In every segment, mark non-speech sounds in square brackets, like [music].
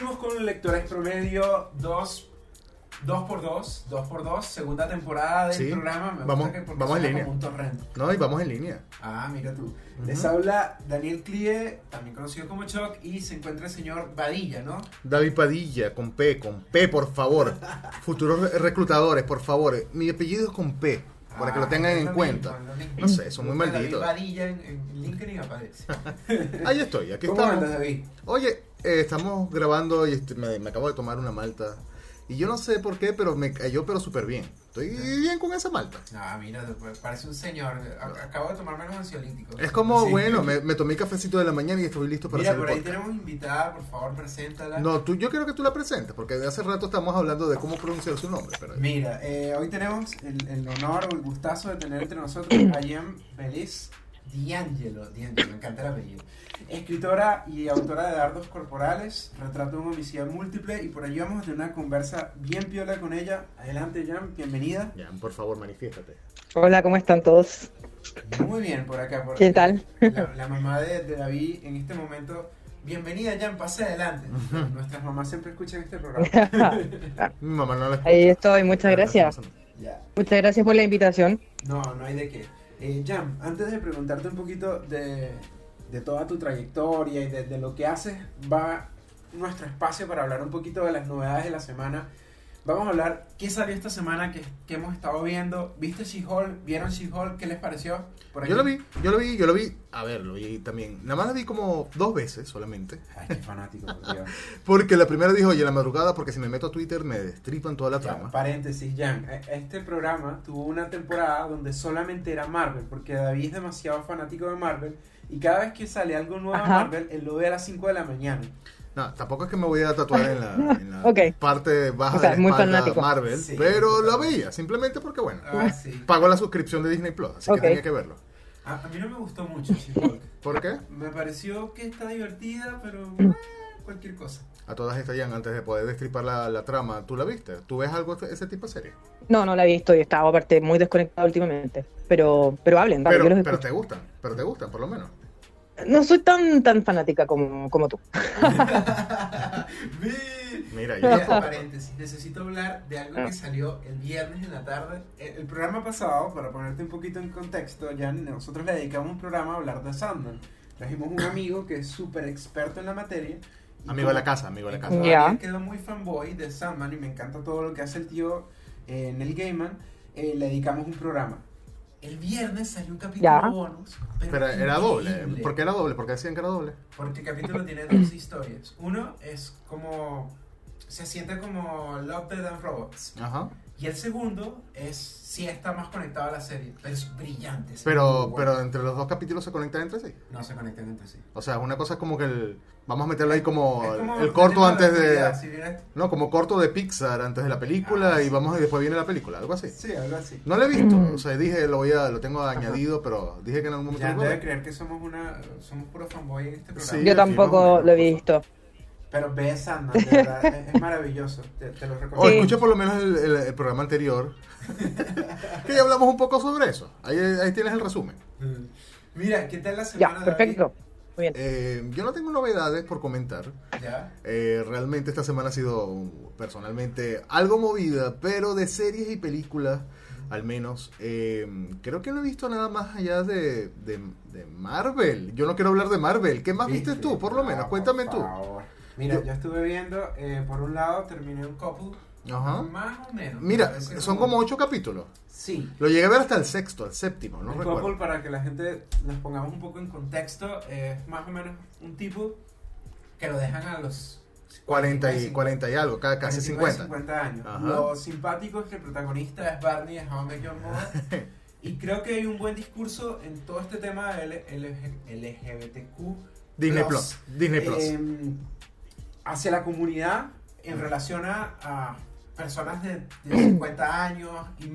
Seguimos con Lectores Promedio 2 2 por 2 2 por 2 segunda temporada del Sí, programa. Me vamos- que vamos en línea. No, y vamos en línea. Ah, mira tú. Les habla Daniel Clie, también conocido como Choc, y se encuentra el señor Badilla, ¿no? David Padilla, con P, con P, por favor. [laughs] Futuros re- reclutadores, por favor. Mi apellido es con P, para que lo Ah, tengan en cuenta. No sé, son muy malditos. David Badilla en, en LinkedIn aparece. [laughs] Ahí estoy, aquí ¿Cómo estamos. andas, David? Oye, eh, estamos grabando y este, me, me acabo de tomar una malta. Y yo no sé por qué, pero me cayó pero súper bien. Estoy bien con esa malta. Ah, mira, parece un señor. Acabo de tomarme los ansiolíticos. Es como, Sí. bueno, me, me tomé cafecito de la mañana y estoy listo para Mira, hacer por el ahí podcast. tenemos invitada, por favor, preséntala. No, tú, yo quiero que tú la presentes, porque de hace rato estamos hablando de cómo pronunciar su nombre. Pero... Mira, eh, hoy tenemos el, el honor o el gustazo de tener entre nosotros a Jem Feliz D'Angelo. D'Angelo, me encanta el apellido. Escritora y autora de Dardos Corporales, Retrato de un homicidio múltiple, y por allí vamos a tener una conversa bien piola con ella. Adelante, Jem, bienvenida. Ya, por favor, manifiéstate. Hola, ¿cómo están todos? Muy bien por acá. Por ¿Qué tal? La, la mamá de, de David en este momento. Bienvenida, Jem, pase adelante. Nuestras mamás siempre escuchan este programa. [laughs] Mi mamá no la escucha. Ahí estoy, muchas gracias. Ya. Muchas gracias por la invitación. No, no hay de qué. Eh, Jam, antes de preguntarte un poquito de, de toda tu trayectoria y de, de lo que haces, va nuestro espacio para hablar un poquito de las novedades de la semana. Vamos a hablar qué salió esta semana que, que hemos estado viendo. ¿Viste She-Hulk? ¿Vieron She-Hulk? ¿Qué les pareció? Por Yo lo aquí. vi, yo lo vi, yo lo vi. A ver, lo vi también. Nada más la vi como dos veces solamente. Ay, qué fanático, por Dios. [laughs] Porque la primera dijo, oye, la madrugada, porque si me meto a Twitter me destripan toda la Ya, trama. paréntesis, Jan. e- Este programa tuvo una temporada donde solamente era Marvel, porque David es demasiado fanático de Marvel y cada vez que sale algo nuevo de. Marvel, él lo ve a las 5 de la mañana. No, tampoco es que me voy a tatuar en la, [laughs] en la Ok. parte baja O sea, de la muy fanático. Marvel, Sí. pero la veía, simplemente porque, bueno, Ah, sí. pago la suscripción de Disney Plus, así Ok. que tenía que verlo. A, a mí no me gustó mucho She-Hulk. ¿Por qué? Me pareció que está divertida, pero eh, cualquier cosa. A todas estas, ya antes de poder destripar la, la trama, ¿tú la viste? ¿Tú ves algo de ese tipo de serie? No, no la he visto y estaba aparte muy desconectado últimamente. Pero, pero hablen, dale, Pero, yo los pero te gustan, pero te gustan, por lo menos. No soy tan tan fanática como, como tú. [laughs] Mira, yo paréntesis, necesito hablar de algo que salió el viernes en la tarde. El, el programa pasado, para ponerte un poquito en contexto, ya nosotros le dedicamos un programa a hablar de Sandman. Trajimos un amigo que es súper experto en la materia. Amigo de la casa, amigo de la casa. Daniel quedó muy fanboy de Sandman y me encanta todo lo que hace el tío eh, en el Gaiman, eh, le dedicamos un programa. El viernes salió un capítulo Ya. bonus. Pero, Pero era doble. ¿Por qué era doble? Porque decían que era doble. Porque el capítulo [laughs] tiene dos historias. Uno es como. Se siente como Love, Dead and Robots. Ajá. Y el segundo es. Sí está más conectado a la serie. Pero es brillante. es Pero, bueno. pero entre los dos capítulos se conectan entre sí. No se conectan entre sí. O sea, una cosa es como que el. Vamos a meterlo ahí como, el corto antes de. si No, como corto de Pixar antes de la película Ah, y sí. vamos y después viene la película, algo así. Sí, algo así. No lo he visto, o sea, dije, lo voy a, lo tengo añadido, pero dije que en algún momento Ya lo voy a debe creer que somos una. Somos puro fanboy en este programa. Sí. Yo tampoco lo he visto. Pero ve Sandman, de verdad. es, es maravilloso. Te, te lo O recomiendo. Sí. escucha por lo menos el, el- el programa anterior, [laughs] que ya hablamos un poco sobre eso. Ahí, ahí tienes el resumen. Mm. Mira, ¿qué tal la semana? Ya, David? perfecto. Muy bien. Eh, yo no tengo novedades por comentar. Ya. Eh, realmente esta semana ha sido personalmente algo movida, pero de series y películas, al menos, eh, creo que no he visto nada más allá de, de, de Marvel. Yo no quiero hablar de Marvel. ¿Qué más viste tú, por lo menos? Cuéntame por tú. Mira, Yo- yo, estuve viendo, eh, por un lado terminé un couple, Ajá. más o menos. Mira, son como ocho capítulos. Sí. Lo llegué a ver hasta el sexto, el séptimo, no un recuerdo. couple, para que la gente nos pongamos un poco en contexto, es más o menos un tipo que lo dejan a los 40 y, 40 y algo, ca- casi 49, 50. 50 años. Ajá. Lo simpático es que el protagonista es Barney de How I Met Your Mother. [laughs] y creo que hay un buen discurso en todo este tema de L- L- LGBTQ. Disney Plus. Disney Plus. eh, hacia la comunidad en relación a, a personas de, de [clears throat] 50 años y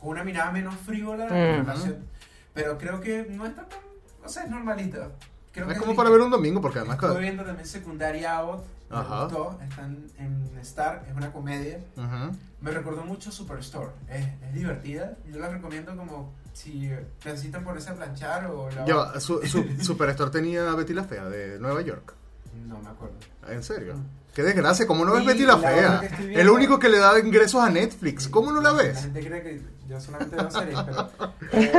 con una mirada menos frívola en relación. Pero creo que no está tan. O sea, es normalito. Creo que es como lindo. para ver un domingo, porque además... Estuve viendo también Secundaria Out. Me gustó. Están en Star. Es una comedia. Ujú. Me recordó mucho Superstore. Es, es divertida. Yo la recomiendo como si necesitan ponerse a planchar o la Ya va, su, su, [laughs] Superstore tenía a Betty la Fea de Nueva York. No me acuerdo. ¿En serio? Qué desgracia, ¿cómo no ves Betty la la Fea? El único que le da ingresos a Netflix. ¿Cómo no la La ves? gente cree que yo solamente veo series, pero [laughs] eh,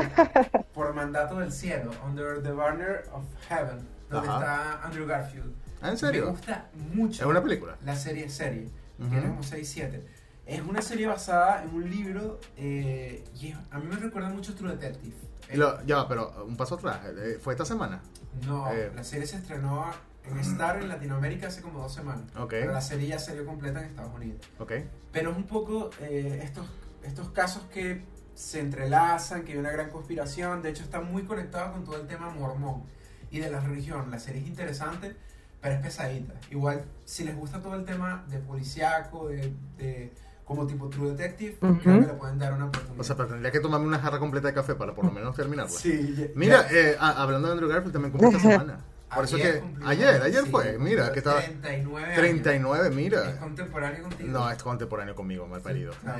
por mandato del cielo, Under the Banner of Heaven, donde Ajá. está Andrew Garfield. Ah, ¿En Me serio? gusta mucho. ¿Es una película? La serie serie, Ujú. tiene como 6-7. Es una serie basada en un libro eh, y a mí me recuerda mucho True Detective. Y lo- ya, va, pero un paso atrás. eh, ¿Fue esta semana? No, Eh. la serie se estrenó en Star en Latinoamérica hace como dos semanas. Ok. Pero la serie ya salió completa en Estados Unidos. Ok. Pero es un poco eh, estos, estos casos que se entrelazan, que hay una gran conspiración. De hecho, está muy conectado con todo el tema mormón y de la religión. La serie es interesante, pero es pesadita. Igual, si les gusta todo el tema de policiaco, de, de- como tipo True Detective, Ujú. creo que le pueden dar una oportunidad. O sea, pero tendría que tomarme una jarra completa de café para por lo menos terminarla. sí, Mira, eh, a- hablando de Andrew Garfield, también cumplió esta [laughs] semana. Por eso Ayer que. cumplió- Ayer, ayer sí, fue. Mira, que estaba. 39 años. 39, Es mira. contemporáneo contigo. No, es contemporáneo conmigo, mal parido. Ah,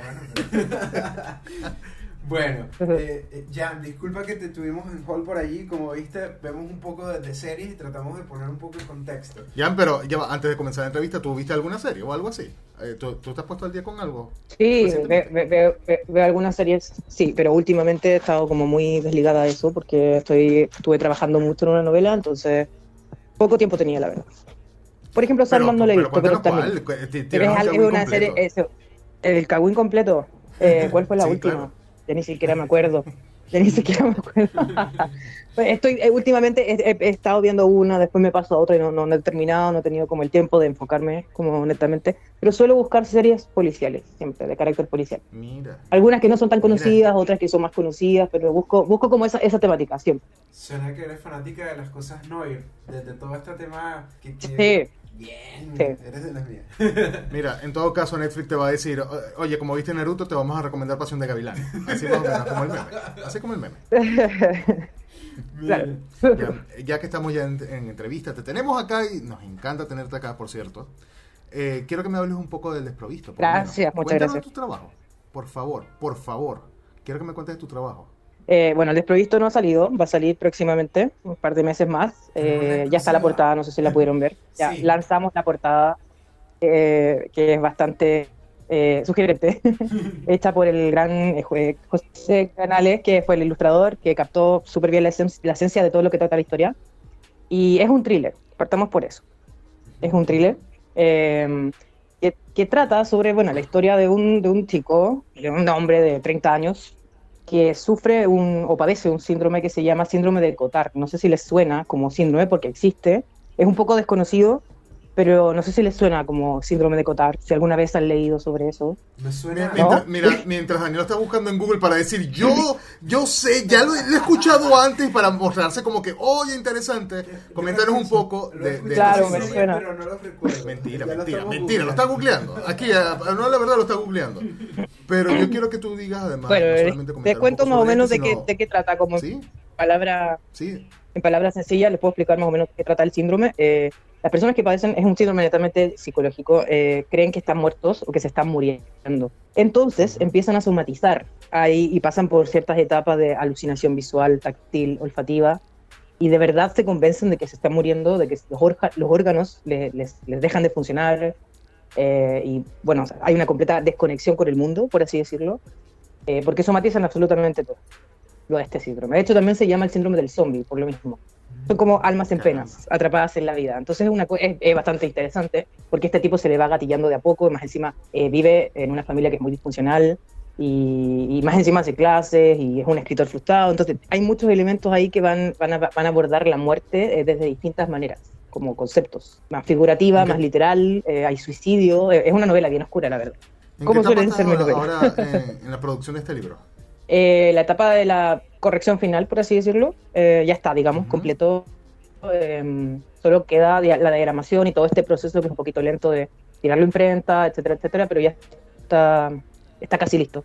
bueno, [laughs] bueno eh, eh, Jan, disculpa que te tuvimos en hall por allí. Como viste, vemos un poco de, de series y tratamos de poner un poco en contexto. Jan, pero ya antes de comenzar la entrevista, ¿tú viste alguna serie o algo así? Eh, ¿tú, tú te has puesto al día con algo? Sí, Recientemente. ve- ve- veo, ve- veo algunas series, sí, pero últimamente he estado como muy desligada de eso porque estoy estuve trabajando mucho en una novela, entonces poco tiempo tenía, la verdad. Por ejemplo, Sandman no la he visto, pero también. es, una completo. serie, el Cagüín completo. Eh, ¿Cuál fue la [laughs] última? Ya ni siquiera me acuerdo. [laughs] Ni siquiera me acuerdo. [laughs] Pues Estoy, eh, últimamente he, estado viendo una, después me paso a otra y no, no, no he terminado, no he tenido como el tiempo de enfocarme, como honestamente. Pero suelo buscar series policiales, siempre, de carácter policial. Mira. Algunas que no son tan Mira. conocidas, otras que son más conocidas, pero busco, busco como esa, esa temática siempre. Suena que eres fanática de las cosas Noir, de, de todo este tema que... que- Sí. Bien, Sí. eres de las mías. [laughs] Mira, en todo caso Netflix te va a decir, "O- oye, como viste Naruto, te vamos a recomendar Pasión de Gavilán. Así más o menos, como el meme. Así como el meme. [laughs] Claro. Ya, ya que estamos ya en, en entrevista, te tenemos acá y nos encanta tenerte acá, por cierto. Eh, quiero que me hables un poco del desprovisto. por Gracias, menos. muchas Cuéntanos gracias. tu trabajo, por favor, por favor. Quiero que me cuentes de tu trabajo. Eh, bueno, el desprovisto no ha salido, va a salir próximamente, un par de meses más. Eh, ya está la portada, no sé si la pudieron ver. Ya Sí. lanzamos la portada, eh, que es bastante eh, sugerente, [laughs] hecha por el gran eh, José Canales, que fue el ilustrador, que captó súper bien la, esen- la esencia de todo lo que trata la historia. Y es un thriller, partamos por eso. Es un thriller eh, que, que trata sobre bueno, la historia de un, de un chico, de un hombre de 30 años, que sufre un, o padece un síndrome que se llama síndrome de Cotard. No sé si les suena como síndrome porque existe. Es un poco desconocido, pero no sé si les suena como síndrome de Cotard. Si alguna vez han leído sobre eso. Me suena... Mira, mientras, mira, mientras Daniel está buscando en Google para decir, yo, yo sé, ya lo, he- lo he escuchado antes para mostrarse como que, oye, interesante. Coméntanos un poco de, de Claro, me suena. Pero no lo recuerdo. Mentira, mentira, mentira, lo está googleando. Aquí, ah, no, la verdad lo está googleando. Pero yo quiero que tú digas además. bueno, no eh, te cuento más o menos de este, qué, sino- de qué trata, como Sí, palabra sí. en palabras sencillas, les puedo explicar más o menos de qué trata el síndrome. Eh, las personas que padecen es un síndrome netamente psicológico, eh, creen que están muertos o que se están muriendo. Entonces empiezan a somatizar ahí y pasan por ciertas etapas de alucinación visual, táctil, olfativa, y de verdad se convencen de que se están muriendo, de que los, los órganos le- les, les dejan de funcionar, eh, y bueno, hay una completa desconexión con el mundo, por así decirlo, eh, porque somatizan absolutamente todo lo de este síndrome. De hecho, también se llama el síndrome del zombie, por lo mismo. Son como almas en penas, atrapadas en la vida. Entonces es, una, es, es bastante interesante, porque este tipo se le va gatillando de a poco, más encima eh, vive en una familia que es muy disfuncional, y, y más encima hace clases, y es un escritor frustrado. Entonces hay muchos elementos ahí que van, van, a, van a abordar la muerte eh, desde distintas maneras, como conceptos. Más figurativa, Ok. más literal, eh, hay suicidio. eh, es una novela bien oscura, la verdad. ¿En ¿Cómo suelen ser mis novelas? ahora en, en la producción de este libro? Eh, la etapa de la corrección final, por así decirlo, eh, ya está, digamos, Ujú. completo. Eh, solo queda la diagramación y todo este proceso que es un poquito lento de tirarlo a imprenta, etcétera, etcétera, pero ya está, está casi listo.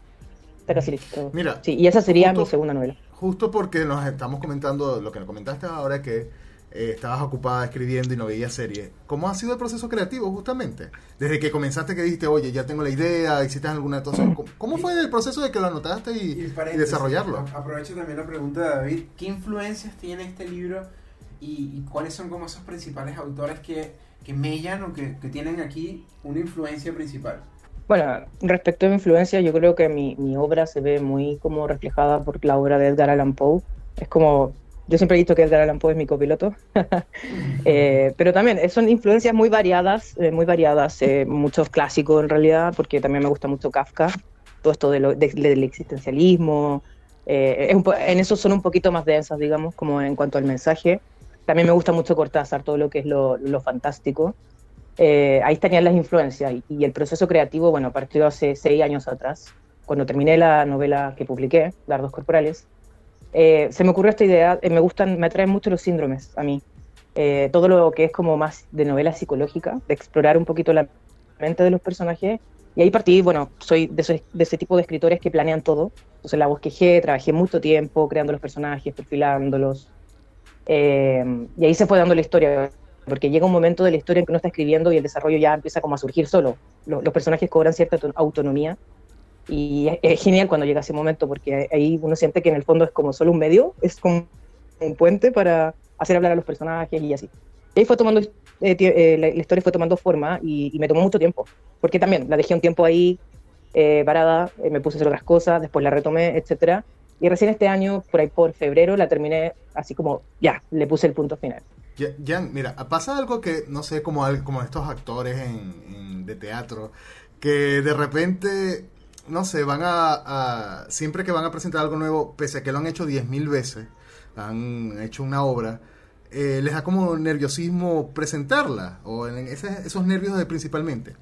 Está casi listo. Mira, Sí, y esa sería justo- mi segunda novela. Justo porque nos estamos comentando lo que nos comentaste ahora que eh, estabas ocupada escribiendo y no veías serie. ¿Cómo ha sido el proceso creativo justamente? Desde que comenzaste que dijiste, oye, ya tengo la idea, hiciste alguna cosa. ¿Cómo, cómo fue el proceso de que lo anotaste y, Y y desarrollarlo? a- Aprovecho también la pregunta de David. ¿Qué influencias tiene este libro y, cuáles son como esos principales autores que, que mellan o que, que, tienen aquí una influencia principal. Bueno, respecto a mi influencia, yo creo que mi, mi obra se ve muy como reflejada por la obra de Edgar Allan Poe. Es como yo siempre he dicho que Edgar Allan Poe es mi copiloto, [laughs] eh, pero también son influencias muy variadas, eh, muy variadas, eh, muchos clásicos en realidad, porque también me gusta mucho Kafka, todo esto de del existencialismo, en eso son un poquito más densas, digamos, como en cuanto al mensaje. También me gusta mucho Cortázar, todo lo que es lo, lo fantástico. ahí estarían las influencias y, y, el proceso creativo, bueno, partió hace seis años atrás, cuando terminé la novela que publiqué, Dardos Corporales eh, se me ocurrió esta idea, eh, me gustan, me atraen mucho los síndromes a mí. Eh, todo lo que es como más de novela psicológica, de explorar un poquito la mente de los personajes. Y ahí partí, bueno, soy de ese, tipo de escritores que planean todo. Entonces la bosquejé, trabajé mucho tiempo creando los personajes, perfilándolos. y ahí se fue dando la historia, porque llega un momento de la historia en que uno está escribiendo y el desarrollo ya empieza como a surgir solo. los personajes cobran cierta autonomía y es, genial cuando llega ese momento porque ahí uno siente que en el fondo es como solo un medio, es como un puente para hacer hablar a los personajes y así. Y ahí fue tomando, eh, eh, la, historia fue tomando forma y, me tomó mucho tiempo, porque también la dejé un tiempo ahí eh, parada, me puse a hacer otras cosas, después la retomé, etcétera. Y recién este año, por ahí por febrero, la terminé así como, ya, le puse el punto final. Jan, mira, pasa algo que, no sé, como, como estos actores de teatro, que de repente no sé, van a, siempre que van a presentar algo nuevo, pese a que lo han hecho 10.000 veces, han hecho una obra, eh, les da como nerviosismo presentarla, o en esos nervios de principalmente.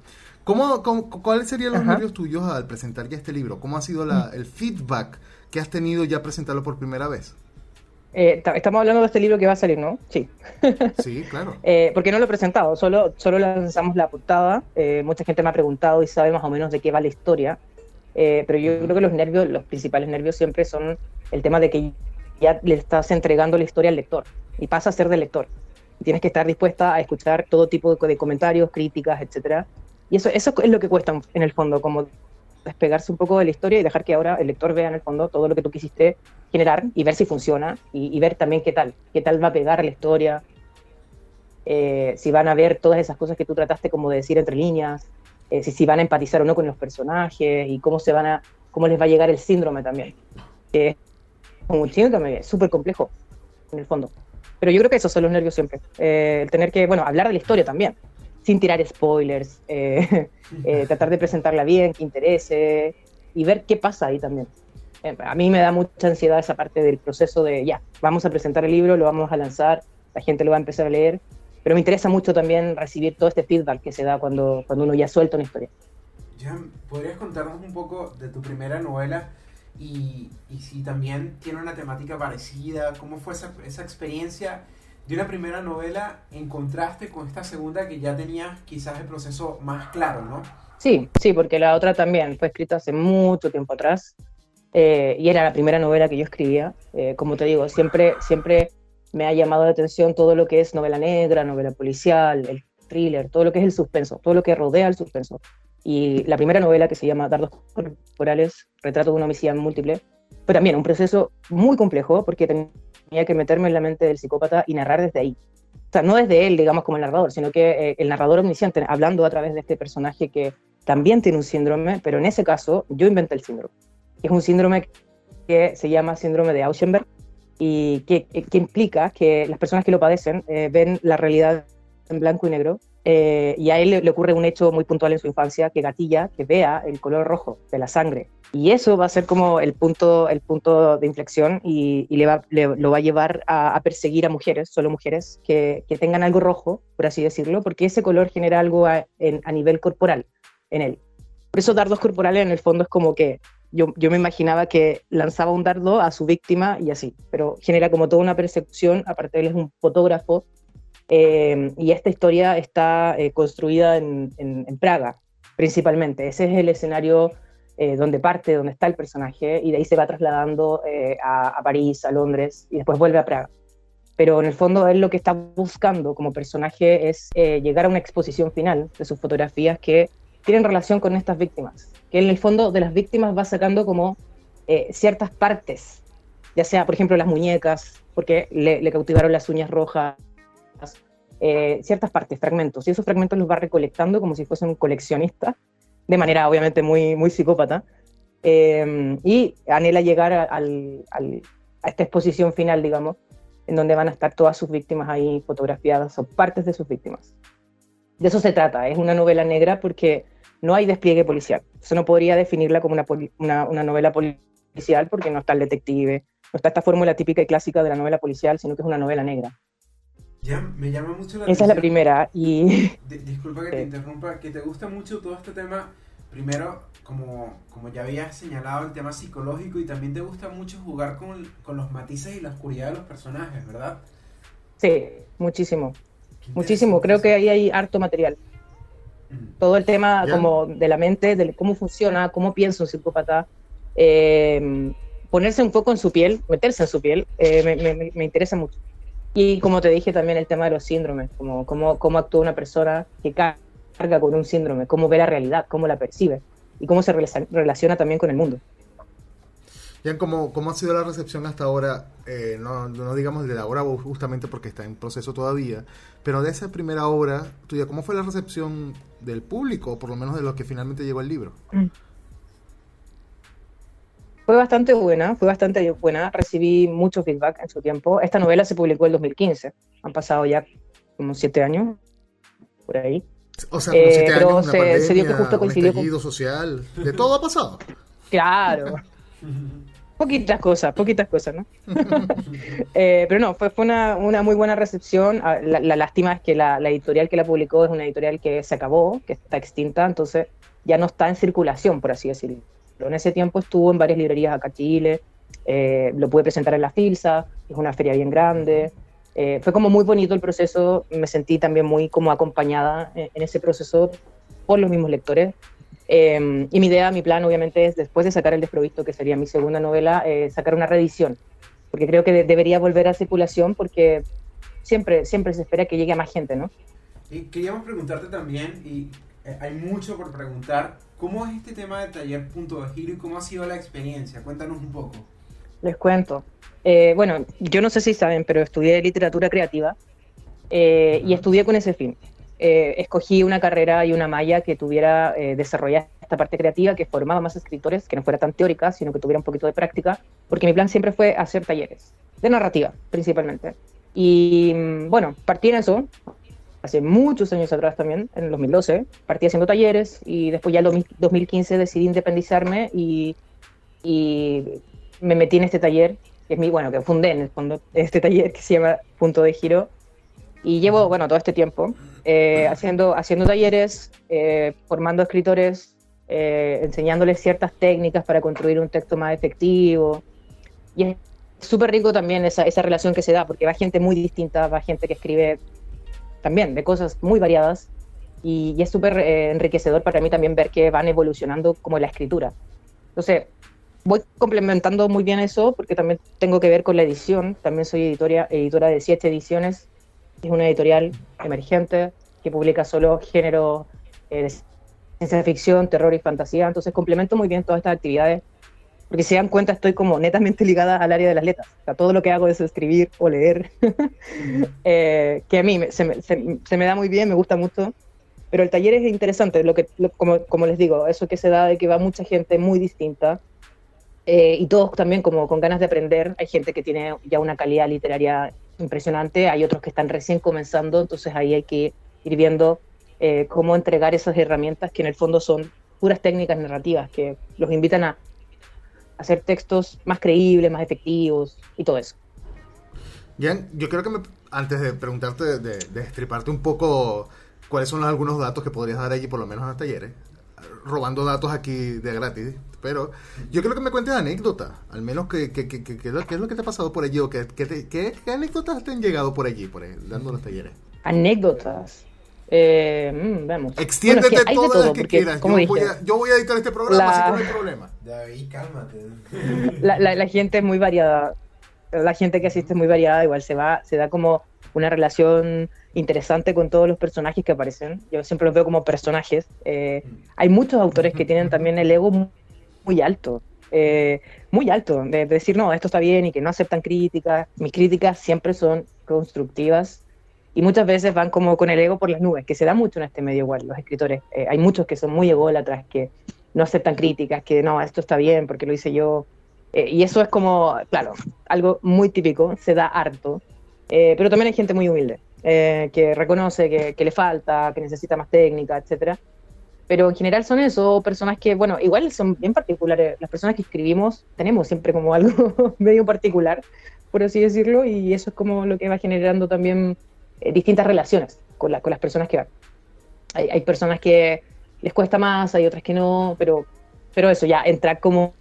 ¿Cómo, cuáles serían los nervios tuyos al presentar ya este libro? ¿Cómo ha sido la, el feedback que has tenido ya presentarlo por primera vez? Eh, estamos hablando de este libro que va a salir, ¿no? Sí. [laughs] Sí, claro. eh, porque no lo he presentado, solo, solo lanzamos la portada. Eh, mucha gente me ha preguntado y sabe más o menos de qué va la historia. Eh, pero yo creo que los nervios, los principales nervios siempre son el tema de que ya le estás entregando la historia al lector y pasa a ser del lector. Tienes que estar dispuesta a escuchar todo tipo de, comentarios, críticas, etcétera. Y eso, eso es lo que cuesta en el fondo, como despegarse un poco de la historia y dejar que ahora el lector vea en el fondo todo lo que tú quisiste generar y ver si funciona y, ver también qué tal, qué tal va a pegar la historia, eh, si van a ver todas esas cosas que tú trataste como de decir entre líneas, eh, si, van a empatizar o no con los personajes y cómo se van a cómo les va a llegar el síndrome también. Que es un síndrome súper complejo, en el fondo. Pero yo creo que esos son los nervios siempre. Eh, el tener que, bueno, hablar de la historia también, sin tirar spoilers, eh, [laughs] tratar de presentarla bien, que interese, y ver qué pasa ahí también. a mí me da mucha ansiedad esa parte del proceso de, ya, vamos a presentar el libro, lo vamos a lanzar, la gente lo va a empezar a leer, pero me interesa mucho también recibir todo este feedback que se da cuando, cuando uno ya suelta una historia. Jan, ¿podrías contarnos un poco de tu primera novela y, y si también tiene una temática parecida? ¿Cómo fue esa, esa experiencia de una primera novela en contraste con esta segunda que ya tenía quizás el proceso más claro, ¿no? Sí, sí, porque la otra también fue escrita hace mucho tiempo atrás eh, y era la primera novela que yo escribía. Eh, como te digo, siempre, siempre me ha llamado la atención todo lo que es novela negra, novela policial, el thriller, todo lo que es el suspenso, todo lo que rodea el suspenso. Y la primera novela que se llama Dardos Corporales, Retrato de una homicida múltiple, fue también un proceso muy complejo porque tenía que meterme en la mente del psicópata y narrar desde ahí. O sea, no desde él, digamos, como el narrador, sino que eh, el narrador omnisciente, hablando a través de este personaje que también tiene un síndrome, pero en ese caso yo inventé el síndrome. Es un síndrome que se llama síndrome de Auschenberg, y que, que, implica que las personas que lo padecen eh, ven la realidad en blanco y negro eh, y a él le, ocurre un hecho muy puntual en su infancia que gatilla, que vea el color rojo de la sangre. Y eso va a ser como el punto, el punto de inflexión y, y le va, lo va a llevar a, perseguir a mujeres, solo mujeres, que, que, tengan algo rojo, por así decirlo, porque ese color genera algo a, a nivel corporal en él. Por eso dardos corporales en el fondo es como que yo, me imaginaba que lanzaba un dardo a su víctima y así, pero genera como toda una percepción, aparte él es un fotógrafo, eh, y esta historia está eh, construida en, Praga, principalmente. Ese es el escenario eh, donde parte, donde está el personaje, y de ahí se va trasladando a, a, París, a Londres, y después vuelve a Praga. Pero en el fondo él lo que está buscando como personaje es llegar a una exposición final de sus fotografías que tienen relación con estas víctimas que en el fondo de las víctimas va sacando como eh, ciertas partes, ya sea, por ejemplo, las muñecas, porque le, cautivaron las uñas rojas, eh, ciertas partes, fragmentos, y esos fragmentos los va recolectando como si fuese un coleccionista, de manera obviamente muy, muy psicópata, eh, y anhela llegar a, a esta exposición final, digamos, en donde van a estar todas sus víctimas ahí fotografiadas o partes de sus víctimas. De eso se trata, es una novela negra porque no hay despliegue policial. Eso no podría definirla como una, una, novela policial porque no está el detective, no está esta fórmula típica y clásica de la novela policial, sino que es una novela negra. Ya, me llama mucho la Esa es la primera y... [laughs] disculpa que te interrumpa, que te gusta mucho todo este tema, primero, como, como ya habías señalado, el tema psicológico y también te gusta mucho jugar con, con los matices y la oscuridad de los personajes, ¿verdad? Sí, muchísimo. Muchísimo, creo que ahí hay harto material. Todo el tema como de la mente, de cómo funciona, cómo piensa un psicópata, eh, ponerse un poco en su piel, meterse en su piel, eh, me, interesa mucho. Y como te dije también el tema de los síndromes, como cómo, cómo actúa una persona que carga con un síndrome, cómo ve la realidad, cómo la percibe y cómo se relaciona también con el mundo. ¿cómo, ¿cómo ha sido la recepción hasta ahora? Eh, no, no, digamos de la obra justamente porque está en proceso todavía, pero de esa primera obra tuya, ¿cómo fue la recepción del público, o por lo menos de lo que finalmente llegó al libro? Mm. Fue bastante buena, fue bastante buena, recibí mucho feedback en su tiempo. Esta novela se publicó en 2015, han pasado ya como siete años, por ahí. O sea, como siete eh, años, una se, pandemia, se dio que justo coincidió un social, de todo ha pasado. Claro. [laughs] Poquitas cosas, poquitas cosas, ¿no? [laughs] Eh, pero no, fue, una, muy buena recepción. Ah, la, lástima es que la, editorial que la publicó es una editorial que se acabó, que está extinta, entonces ya no está en circulación, por así decirlo. Pero en ese tiempo estuvo en varias librerías acá en Chile, eh, lo pude presentar en la FILSA, es una feria bien grande. Eh, fue como muy bonito el proceso, me sentí también muy como acompañada en ese proceso por los mismos lectores Em, y mi idea, mi plan, obviamente, es después de sacar El Desprovisto, que sería mi segunda novela, eh, sacar una reedición, porque creo que debería volver a circulación, porque siempre, siempre se espera que llegue a más gente, ¿no? Y queríamos preguntarte también, y eh, hay mucho por preguntar, ¿cómo es este tema de taller Punto de Giro y cómo ha sido la experiencia? Cuéntanos un poco. Les cuento. Eh, bueno, yo no sé si saben, pero estudié literatura creativa y estudié con ese fin. Eh, escogí una carrera y una malla que tuviera eh, desarrollada esta parte creativa, que formaba más escritores, que no fuera tan teórica, sino que tuviera un poquito de práctica, porque mi plan siempre fue hacer talleres, de narrativa principalmente. Y mm, bueno, partí en eso, hace muchos años atrás también, en el 2012, partí haciendo talleres y después ya en 2015 decidí independizarme y, y me metí en este taller, que es mi, bueno, que fundé en el fondo este taller que se llama Punto de Giro, y llevo, bueno, todo este tiempo eh, haciendo, haciendo talleres, eh, formando escritores, eh, enseñándoles ciertas técnicas para construir un texto más efectivo. Y es súper rico también esa, esa relación que se da, porque va gente muy distinta, va gente que escribe también de cosas muy variadas. Y, y es súper enriquecedor para mí también ver que van evolucionando como la escritura. Entonces, voy complementando muy bien eso porque también tengo que ver con la edición. También soy editora, editora de siete ediciones es una editorial emergente que publica solo género eh, de ciencia ficción, terror y fantasía. Entonces complemento muy bien todas estas actividades porque si se dan cuenta estoy como netamente ligada al área de las letras. O sea, todo lo que hago es escribir o leer, [laughs] eh, que a mí se me, se, me, da muy bien, me gusta mucho. Pero el taller es interesante, lo que, como, como, les digo, eso que se da de que va mucha gente muy distinta eh, y todos también como con ganas de aprender. Hay gente que tiene ya una calidad literaria impresionante, hay otros que están recién comenzando, entonces ahí hay que ir viendo eh, cómo entregar esas herramientas que en el fondo son puras técnicas narrativas que los invitan a hacer textos más creíbles, más efectivos y todo eso. Bien, yo creo que antes de preguntarte, de, de, destriparte un poco cuáles son algunos datos que podrías dar allí, por lo menos en los talleres, robando datos aquí de gratis, pero yo creo que me cuentes anécdotas, al menos que, que, que, que, qué es lo que te ha pasado por allí o qué, qué, anécdotas te han llegado por allí, por ahí, dando los talleres. Anécdotas. Eh, mm, vemos. Extiéndete todas las que quieras. Yo voy, a, yo voy, a, editar este programa, así que no hay problema. David, cálmate. La, la, la, gente es muy variada. La gente que asiste es muy variada. Igual se va, se da como una relación interesante con todos los personajes que aparecen. Yo siempre los veo como personajes. Eh, hay muchos autores que tienen también el ego muy alto. eh, muy alto, de, decir, no, esto está bien y que no aceptan críticas. Mis críticas siempre son constructivas y muchas veces van como con el ego por las nubes, que se da mucho en este medio igual, los escritores. Eh, hay muchos que son muy ególatras, que no aceptan críticas, que no, esto está bien porque lo hice yo. Eh, y eso es como, claro, algo muy típico, se da harto. pero también hay gente muy humilde, que reconoce que, que, le falta, que necesita más técnica, etcétera pero en general son eso, personas que, bueno, igual son bien particulares. Las personas que escribimos tenemos siempre como [laughs] algo medio particular, por así decirlo, y eso es como lo que va generando también eh, distintas relaciones con, la, con las personas que van. Hay, hay, personas que les cuesta más, hay otras que no, pero, pero eso, ya entrar como,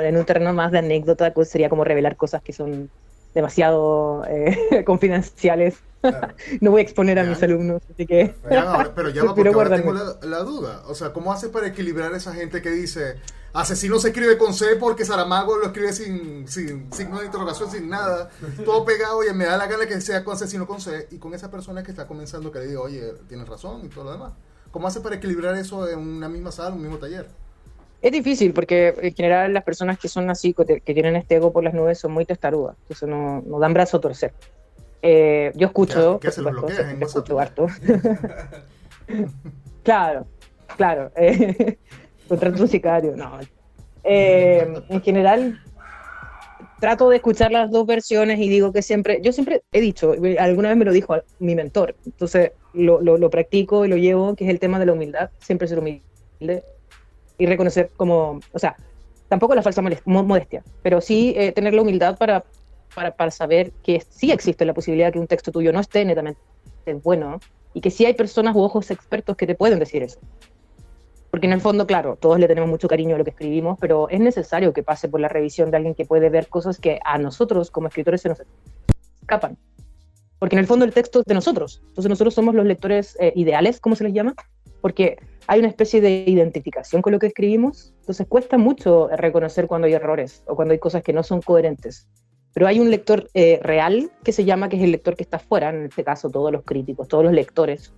en un terreno más de anécdota, pues sería como revelar cosas que son demasiado eh, [laughs] confidenciales [laughs] no voy a exponer a mis alumnos, así que... pero ya [laughs] va porque ahora tengo la, duda. O sea, ¿cómo hace para equilibrar esa gente que dice, asesino se escribe con C porque Saramago lo escribe sin, sin signo de interrogación, sin nada, todo pegado y me da la gana que sea con asesino con C, y con esa persona que está comenzando que le digo, oye, tienes razón y todo lo demás? ¿Cómo hace para equilibrar eso en una misma sala, un mismo taller? Es difícil porque en general las personas que son así, que tienen este ego por las nubes, son muy testarudas, entonces no, no dan brazo a torcer. Eh, yo escucho, ¿Qué, qué escucho harto. [laughs] claro, claro. Eh, [laughs] contra un sicario, no. Eh, en general, trato de escuchar las dos versiones y digo que siempre, yo siempre he dicho, alguna vez me lo dijo mi mentor, entonces lo, lo, practico y lo llevo, que es el tema de la humildad, siempre ser humilde y reconocer como, o sea, tampoco la falsa modestia, pero sí tener la humildad para para, para saber que sí existe la posibilidad que un texto tuyo no esté netamente bueno y que sí hay personas u ojos expertos que te pueden decir eso. Porque en el fondo, claro, todos le tenemos mucho cariño a lo que escribimos, pero es necesario que pase por la revisión de alguien que puede ver cosas que a nosotros como escritores se nos escapan. Porque en el fondo el texto es de nosotros. Entonces nosotros somos los lectores eh, ideales, como se les llama, porque hay una especie de identificación con lo que escribimos. Entonces cuesta mucho reconocer cuando hay errores o cuando hay cosas que no son coherentes. Pero hay un lector eh, real que se llama, que es el lector que está afuera, en este caso todos los críticos, todos los lectores,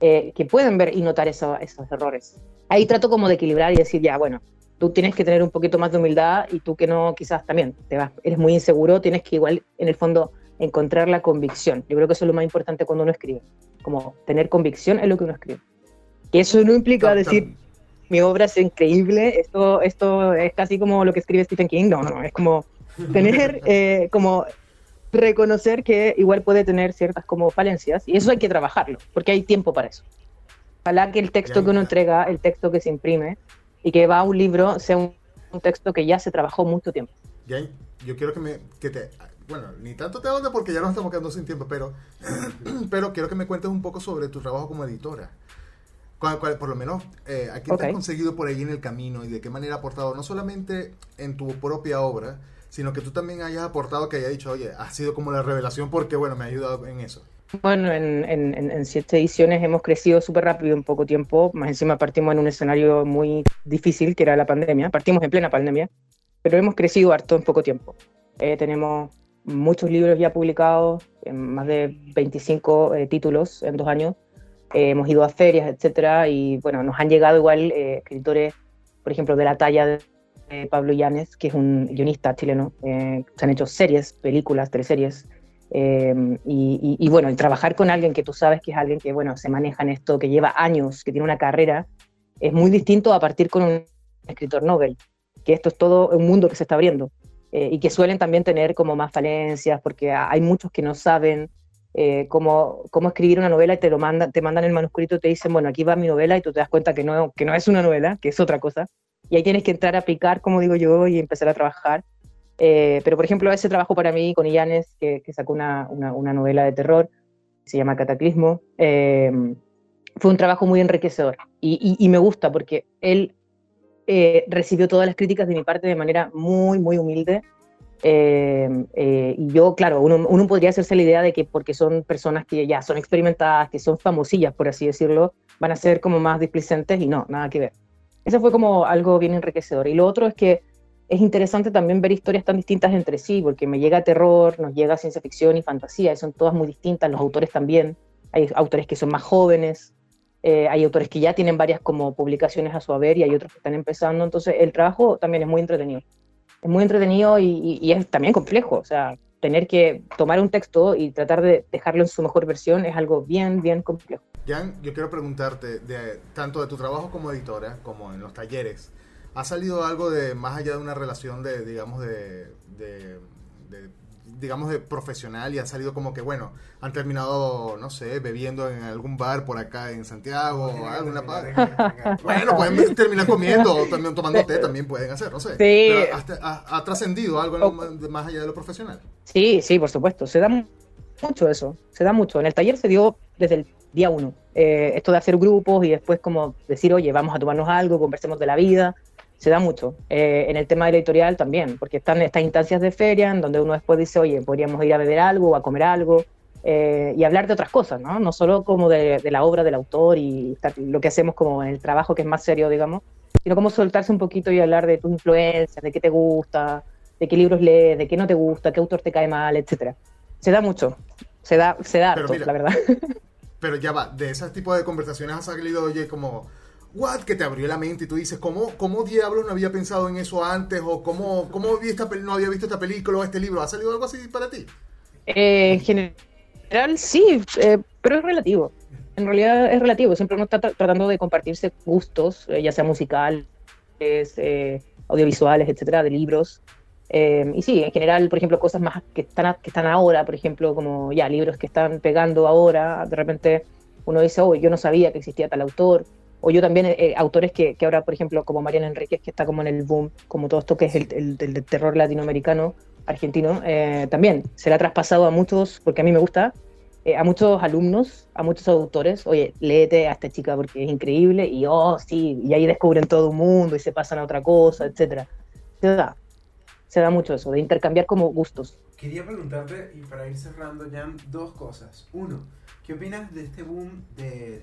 eh, que pueden ver y notar esos errores. Ahí trato como de equilibrar y decir, ya, bueno, tú tienes que tener un poquito más de humildad y tú que no, quizás también, te vas, eres muy inseguro, tienes que igual, en el fondo, encontrar la convicción. Yo creo que eso es lo más importante cuando uno escribe, como tener convicción en lo que uno escribe. Que eso no implica decir, mi obra es increíble, esto, esto es casi como lo que escribe Stephen King, no, no, es como tener [laughs] eh, como reconocer que igual puede tener ciertas como falencias y eso hay que trabajarlo, porque hay tiempo para eso. Ojalá que el texto que uno entrega, el texto que se imprime y que va a un libro sea un, texto que ya se trabajó mucho tiempo. yo quiero que me que te bueno, ni tanto te hablo porque ya nos estamos quedando sin tiempo, pero [clears throat] pero quiero que me cuentes un poco sobre tu trabajo como editora. Por lo menos, eh, ¿a qué te has conseguido por ahí en el camino y de qué manera ha aportado, no solamente en tu propia obra, sino que tú también hayas aportado que haya dicho, oye, ha sido como la revelación porque, bueno, me ha ayudado en eso. Bueno, en, en, en siete ediciones hemos crecido súper rápido en poco tiempo, más encima partimos en un escenario muy difícil, que era la pandemia, partimos en plena pandemia, pero hemos crecido harto en poco tiempo. Eh, tenemos muchos libros ya publicados, más de 25 eh, títulos en dos años, eh, hemos ido a ferias, etcétera, y bueno, nos han llegado igual escritores, por ejemplo, de la talla de Pablo Llanes, que es un guionista chileno. Eh, se han hecho series, películas, teleseries. Eh, y, y, bueno, el trabajar con alguien que tú sabes que es alguien que, bueno, se maneja en esto, que lleva años, que tiene una carrera, es muy distinto a partir con un escritor Nobel, que esto es todo un mundo que se está abriendo. Eh, y que suelen también tener como más falencias, porque hay muchos que no saben cómo, cómo, escribir una novela y te lo mandan, te mandan el manuscrito te dicen, bueno, aquí va mi novela y tú te das cuenta que no, que no es una novela, que es otra cosa. Y ahí tienes que entrar a picar, como digo yo, y empezar a trabajar. Eh, pero, por ejemplo, ese trabajo para mí con Illanes, que, que sacó una, una, novela de terror, se llama Cataclismo, eh, fue un trabajo muy enriquecedor. Y, y, me gusta porque él eh, recibió todas las críticas de mi parte de manera muy, muy humilde. Y yo, claro, uno, uno, podría hacerse la idea de que porque son personas que ya son experimentadas, que son famosillas, por así decirlo, van a ser como más displicentes y no, nada que ver. Eso fue como algo bien enriquecedor. Y lo otro es que es interesante también ver historias tan distintas entre sí, porque me llega terror, nos llega ciencia ficción y fantasía, y son todas muy distintas, los autores también. Hay autores que son más jóvenes, eh, hay autores que ya tienen varias como publicaciones a su haber y hay otros que están empezando, entonces el trabajo también es muy entretenido. Es muy entretenido y, es también complejo. O sea, tener que tomar un texto y tratar de dejarlo en su mejor versión es algo bien, bien complejo. Jan, yo quiero preguntarte, de, tanto de tu trabajo como editora, como en los talleres, ¿ha salido algo de más allá de una relación de, digamos, de, de digamos, de profesional y han salido como que, bueno, han terminado, no sé, bebiendo en algún bar por acá en Santiago o alguna parte. [laughs] bueno, pueden terminar comiendo o también tomando té, también pueden hacer, no sé. Sí. ha, trascendido algo más allá de lo profesional. Sí, sí, por supuesto. Se da mucho eso, se da mucho. En el taller se dio desde el día uno. Eh, esto de hacer grupos y después como decir, oye, vamos a tomarnos algo, conversemos de la vida se da mucho. Eh, en el tema editorial también, porque están estas instancias de feria en donde uno después dice, oye, podríamos ir a beber algo o a comer algo eh, y hablar de otras cosas, ¿no? No solo como de, la obra del autor y lo que hacemos como en el trabajo que es más serio, digamos, sino como soltarse un poquito y hablar de tus influencias, de qué te gusta, de qué libros lees, de qué no te gusta, qué autor te cae mal, etcétera. Se da mucho, se da, se da la verdad. [laughs] Pero ya va, de ese tipo de conversaciones has salido, oye, como what que te abrió la mente y tú dices, ¿cómo, cómo diablos no había pensado en eso antes? ¿O cómo, cómo vi esta, no había visto esta película o este libro? ¿Ha salido algo así para ti? Eh, en general sí, eh, pero es relativo. En realidad es relativo. Siempre uno está tratando de compartirse gustos, eh, ya sea musicales, audiovisuales, etcétera, de libros. y sí, en general, por ejemplo, cosas más que están, que están ahora, por ejemplo, como ya libros que están pegando ahora, de repente uno dice, oh, yo no sabía que existía tal autor o yo también, eh, autores que, ahora, por ejemplo, como Mariana Enríquez, que está como en el boom, como todo esto que es el, el, terror latinoamericano, argentino, eh, también se le ha traspasado a muchos, porque a mí me gusta, eh, a muchos alumnos, a muchos autores, oye, léete a esta chica porque es increíble, y oh, sí, y ahí descubren todo un mundo y se pasan a otra cosa, etcétera. Se da, se da mucho eso, de intercambiar como gustos. Quería preguntarte, y para ir cerrando ya, dos cosas. Uno, ¿qué opinas de este boom de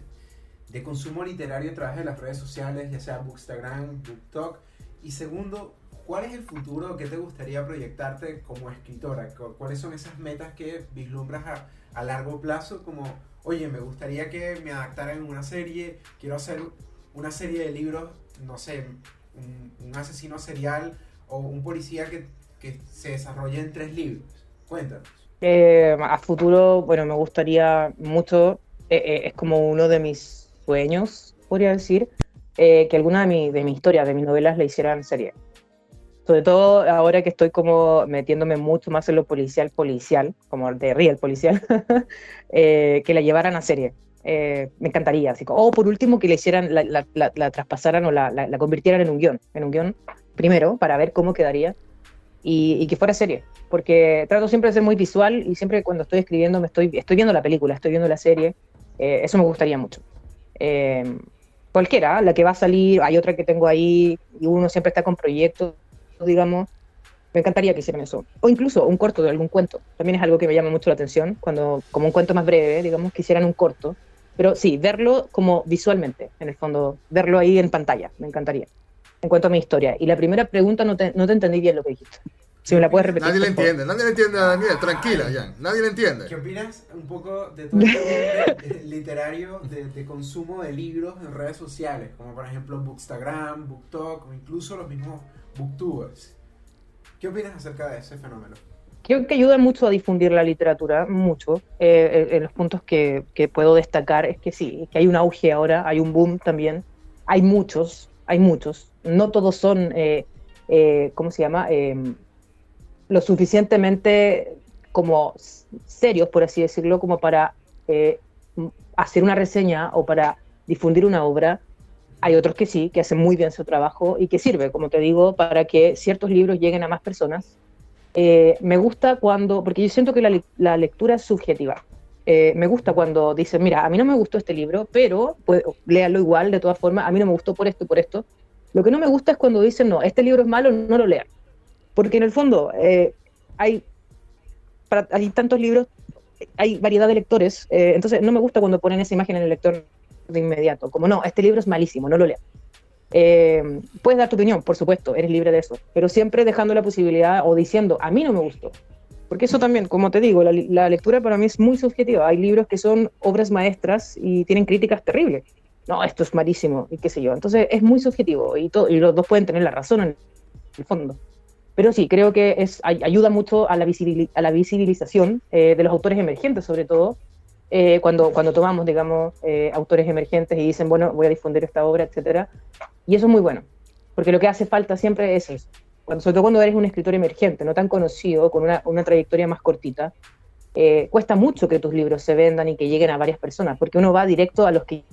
de consumo literario a través de las redes sociales, ya sea Bookstagram, BookTok. Y segundo, ¿cuál es el futuro? ¿Qué te gustaría proyectarte como escritora? ¿Cuáles son esas metas que vislumbras a, a largo plazo? Como, oye, me gustaría que me adaptaran en una serie, quiero hacer una serie de libros, no sé, un, asesino serial o un policía que, que, se desarrolle en tres libros. Cuéntanos. Eh, a futuro, bueno, me gustaría mucho, eh, eh, es como uno de mis sueños, podría decir, eh, que alguna de, mi, de mis historias, de mis novelas, la hicieran serie. Sobre todo ahora que estoy como metiéndome mucho más en lo policial, policial, como de real policial, [laughs] eh, que la llevaran a serie. Eh, me encantaría. Así, o por último, que la hicieran, la, la, la, traspasaran o la, la, convirtieran en un guion, en un guion primero, para ver cómo quedaría. Y, y, que fuera serie, porque trato siempre de ser muy visual y siempre cuando estoy escribiendo me estoy, estoy viendo la película, estoy viendo la serie, eso me gustaría mucho. Eh, cualquiera, la que va a salir, hay otra que tengo ahí, y uno siempre está con proyectos, digamos. Me encantaría que hicieran eso. O incluso un corto de algún cuento. También es algo que me llama mucho la atención, cuando, como un cuento más breve, digamos, que hicieran un corto. Pero sí, verlo como visualmente, en el fondo, verlo ahí en pantalla, me encantaría. En cuanto a mi historia. Y la primera pregunta no te, no te entendí bien lo que dijiste. Si me la puedes repetir. Nadie le entiende, nadie le entiende a Daniel, tranquila, Jan, nadie le entiende. ¿Qué opinas un poco de todo este literario de, consumo de libros en redes sociales, como por ejemplo Bookstagram, BookTok o incluso los mismos Booktubers? ¿Qué opinas acerca de ese fenómeno? Creo que ayuda mucho a difundir la literatura, mucho. Eh, en los puntos que, que, puedo destacar es que sí, que hay un auge ahora, hay un boom también. Hay muchos, hay muchos. No todos son, eh, eh, ¿cómo se llama? Lo suficientemente como serios, por así decirlo, como para eh, hacer una reseña o para difundir una obra. Hay otros que sí, que hacen muy bien su trabajo y que sirve, como te digo, para que ciertos libros lleguen a más personas. Eh, me gusta cuando, porque yo siento que la, lectura es subjetiva. Eh, me gusta cuando dicen, mira, a mí no me gustó este libro, pero pues, léalo igual, de todas formas, a mí no me gustó por esto y por esto. Lo que no me gusta es cuando dicen, no, este libro es malo, no lo lean. Porque en el fondo eh, hay, hay tantos libros, hay variedad de lectores, eh, entonces no me gusta cuando ponen esa imagen en el lector de inmediato, como no, este libro es malísimo, no lo lea. Eh, puedes dar tu opinión, por supuesto, eres libre de eso, pero siempre dejando la posibilidad o diciendo, a mí no me gustó. Porque eso también, como te digo, la, lectura para mí es muy subjetiva. Hay libros que son obras maestras y tienen críticas terribles. No, esto es malísimo y qué sé yo. Entonces es muy subjetivo y, todo, y los dos pueden tener la razón en el fondo. Pero sí, creo que es, ayuda mucho a la, a la visibilización eh, de los autores emergentes, sobre todo, eh, cuando, cuando tomamos, digamos, eh, autores emergentes y dicen, bueno, voy a difundir esta obra, etcétera. Y eso es muy bueno, porque lo que hace falta siempre es eso. Cuando, sobre todo cuando eres un escritor emergente, no tan conocido, con una, trayectoria más cortita, cuesta mucho que tus libros se vendan y que lleguen a varias personas, porque uno va directo a los que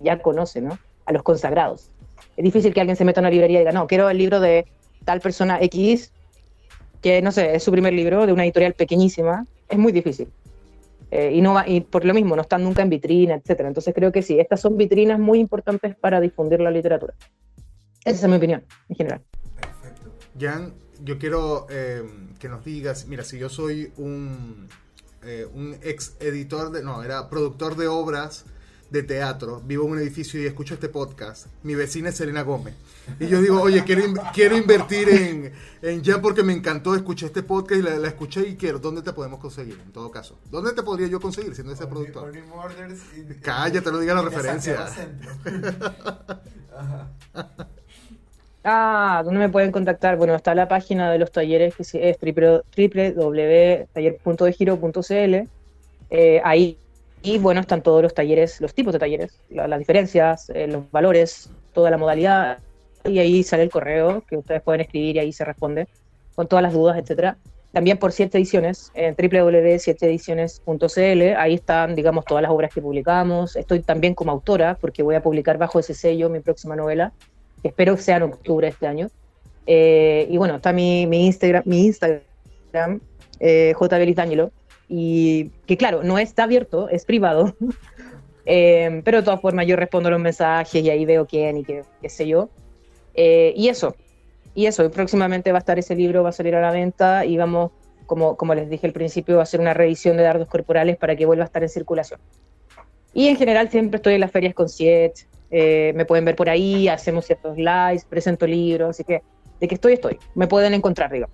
ya conoce, ¿no? A los consagrados. Es difícil que alguien se meta a una librería y diga, no, quiero el libro de tal persona X, que no sé, es su primer libro de una editorial pequeñísima, es muy difícil. Eh, y, no va, y por lo mismo, no están nunca en vitrina, etcétera. Entonces creo que sí, estas son vitrinas muy importantes para difundir la literatura. Esa es mi opinión, en general. Perfecto. Jan, yo quiero eh, que nos digas, mira, si yo soy un, eh, un ex editor de, no, era productor de obras de teatro, vivo en un edificio y escucho este podcast, mi vecina es Selena Gómez. Y yo digo, oye, quiero, quiero invertir en, en Jan porque me encantó, escuché este podcast y la, escuché y quiero. ¿Dónde te podemos conseguir, en todo caso? ¿Dónde te podría yo conseguir siendo ese productor? Cállate, no digas la referencia. [laughs] Ah, ¿dónde me pueden contactar? Bueno, está la página de los talleres que es www.taller.degiro.cl. Eh, ahí y bueno, están todos los talleres, los tipos de talleres, las diferencias, eh, los valores, toda la modalidad. Y ahí sale el correo que ustedes pueden escribir y ahí se responde con todas las dudas, etcétera. También por siete ediciones, en www.siete ahí están, digamos, todas las obras que publicamos. Estoy también como autora, porque voy a publicar bajo ese sello mi próxima novela, que espero que sea en octubre de este año. Eh, y bueno, está mi, mi Instagram, mi Instagram eh, y que claro, no está abierto, es privado, [laughs] eh, pero de todas formas yo respondo los mensajes y ahí veo quién y qué, sé yo. Eh, y eso, y eso, próximamente va a estar ese libro, va a salir a la venta y vamos, como, como les dije al principio, va a ser una revisión de dardos corporales para que vuelva a estar en circulación. Y en general siempre estoy en las ferias con Siet, eh, me pueden ver por ahí, hacemos ciertos lives, presento libros, así que de que estoy, estoy. Me pueden encontrar, digo.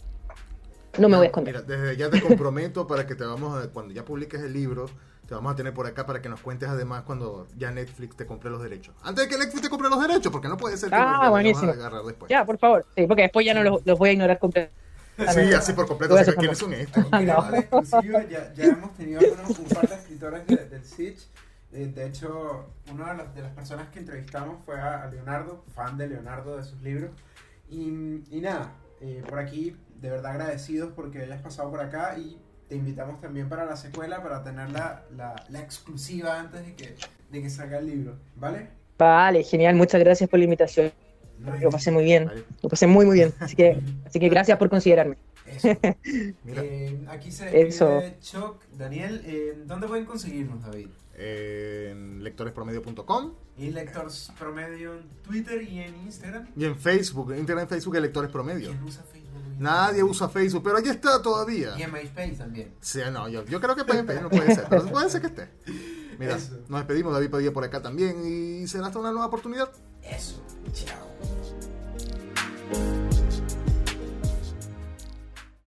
No me voy a esconder. Mira, desde ya te comprometo para que te vamos a, cuando ya publiques el libro, te vamos a tener por acá para que nos cuentes además cuando ya Netflix te compre los derechos. Antes de que Netflix te compre los derechos, porque no puede ser que ah, buenísimo. después. Ya, por favor. Sí, porque después ya no los, los voy a ignorar completamente. Sí, así por completo. O sea, ¿Quiénes son estos? [laughs] no. ya, ya, hemos tenido algunos, un par de escritores del Sitch. Eh, de hecho, una de las, de las, personas que entrevistamos fue a, Leonardo, fan de Leonardo, de sus libros. Y, y nada, eh, por aquí de verdad agradecidos porque hayas pasado por acá y te invitamos también para la secuela para tener la, la, exclusiva antes de que, de que salga el libro, ¿vale? Vale, genial, muchas gracias por la invitación. lo pasé muy bien, lo pasé muy muy bien, así que, [laughs] así que gracias por considerarme. Eso. [laughs] Eh, aquí se despide Choc. Daniel, eh, ¿dónde pueden conseguirnos, David? en lectorespromedio.com. Y Lectores Promedio en Twitter y en Instagram. Y en Facebook, en Internet, Facebook, Lectores Promedio. ¿Quién usa Facebook? Nadie usa Facebook, pero allí está todavía. Y en MySpace también. Sí, no, yo, creo que MySpace no puede ser, pero puede ser que esté. Mira, nos despedimos, David Padilla por acá también y será hasta una nueva oportunidad. Eso, chao.